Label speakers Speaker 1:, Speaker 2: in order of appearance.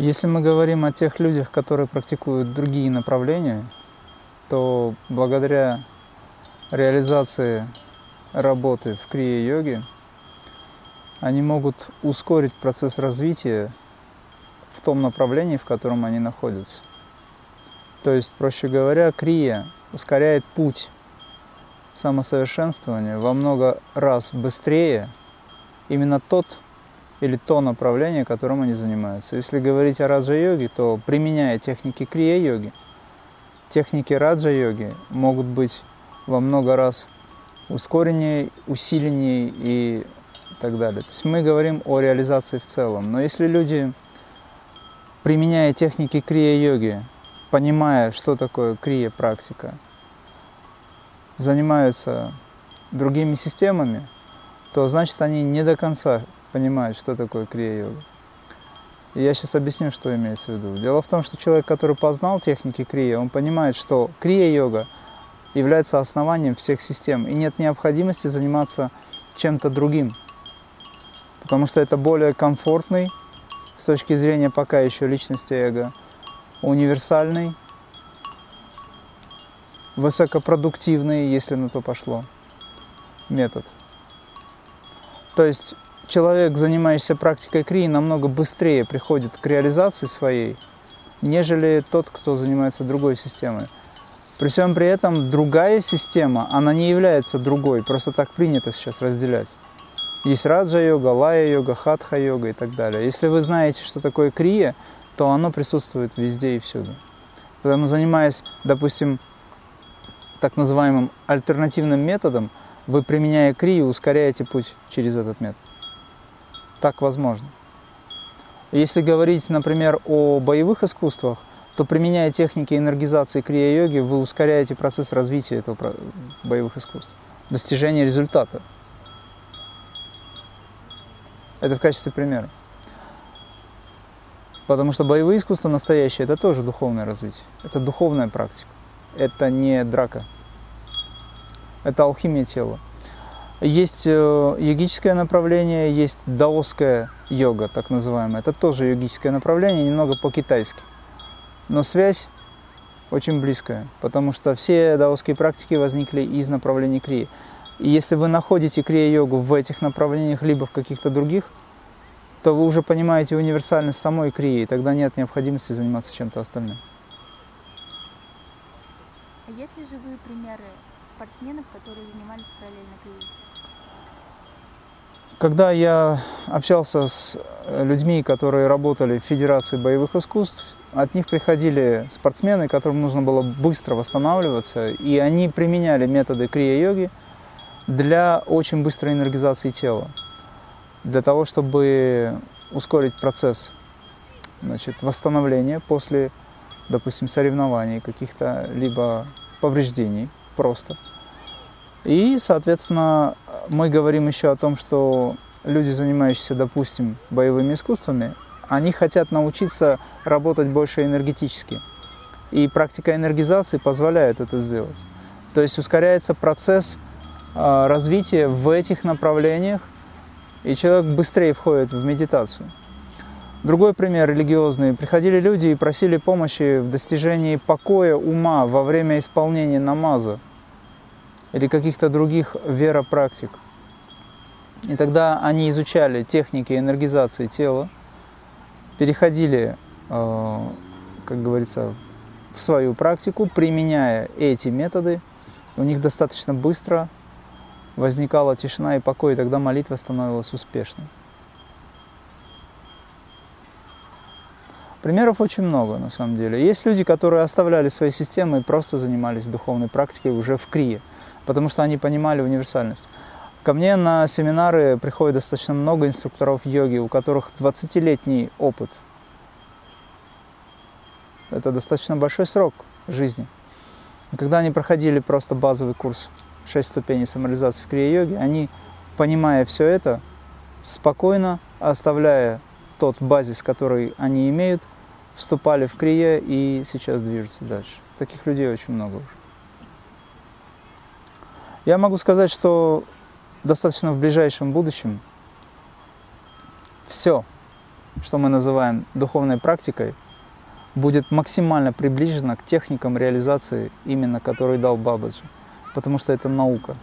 Speaker 1: Если мы говорим о тех людях, которые практикуют другие направления, то благодаря реализации работы в крия-йоге они могут ускорить процесс развития в том направлении, в котором они находятся. То есть, проще говоря, крия ускоряет путь самосовершенствования во много раз быстрее именно тот или то направление, которым они занимаются. Если говорить о раджа-йоге, то применяя техники крия-йоги, техники раджа-йоги могут быть во много раз ускореннее, усиленнее и так далее. То есть мы говорим о реализации в целом. Но если люди, применяя техники крия-йоги, понимая, что такое крия-практика, занимаются другими системами, то значит они не до конца понимают, что такое крия-йога. И я сейчас объясню, что имеется в виду. Дело в том, что человек, который познал техники крия, он понимает, что крия-йога является основанием всех систем, и нет необходимости заниматься чем-то другим, потому что это более комфортный с точки зрения пока еще личности эго, универсальный, высокопродуктивный, если на то пошло, метод. То есть человек, занимающийся практикой крии, намного быстрее приходит к реализации своей, нежели тот, кто занимается другой системой. При всем при этом другая система, она не является другой, просто так принято сейчас разделять. Есть раджа-йога, лая-йога, хатха-йога и так далее. Если вы знаете, что такое крия, то оно присутствует везде и всюду. Поэтому, занимаясь, допустим, так называемым альтернативным методом, вы, применяя крию, ускоряете путь через этот метод. Так возможно. Если говорить, например, о боевых искусствах, то применяя техники энергизации крия-йоги, вы ускоряете процесс развития этого боевых искусств, достижения результата. Это в качестве примера. Потому что боевые искусства настоящие – это тоже духовное развитие. Это духовная практика. Это не драка. Это алхимия тела. Есть э, йогическое направление, есть даосская йога, так называемая. Это тоже йогическое направление, немного по-китайски. Но связь очень близкая, потому что все даосские практики возникли из направлений крии. И если вы находите крия-йогу в этих направлениях, либо в каких-то других, то вы уже понимаете универсальность самой крии, и тогда нет необходимости заниматься чем-то остальным.
Speaker 2: А есть ли живые примеры спортсменов, которые занимались параллельно крией?
Speaker 1: Когда я общался с людьми, которые работали в Федерации боевых искусств, от них приходили спортсмены, которым нужно было быстро восстанавливаться, и они применяли методы крия-йоги – для очень быстрой энергизации тела, для того, чтобы ускорить процесс значит, восстановления после, допустим, соревнований, каких-то либо повреждений просто. И, соответственно, мы говорим еще о том, что люди, занимающиеся, допустим, боевыми искусствами, они хотят научиться работать больше энергетически. И практика энергизации позволяет это сделать. То есть ускоряется процесс а, развитие в этих направлениях, и человек быстрее входит в медитацию. Другой пример религиозный. Приходили люди и просили помощи в достижении покоя ума во время исполнения намаза или каких-то других веропрактик. И тогда они изучали техники энергизации тела, переходили, а, как говорится, в свою практику, применяя эти методы. У них достаточно быстро возникала тишина и покой, и тогда молитва становилась успешной. Примеров очень много, на самом деле. Есть люди, которые оставляли свои системы и просто занимались духовной практикой уже в крие, потому что они понимали универсальность. Ко мне на семинары приходит достаточно много инструкторов йоги, у которых 20-летний опыт. Это достаточно большой срок жизни. Когда они проходили просто базовый курс шесть ступеней самореализации в крия-йоге, они, понимая все это, спокойно, оставляя тот базис, который они имеют, вступали в крия и сейчас движутся дальше. Таких людей очень много уже. Я могу сказать, что достаточно в ближайшем будущем все, что мы называем духовной практикой, будет максимально приближена к техникам реализации, именно которые дал Бабаджи. Потому что это наука.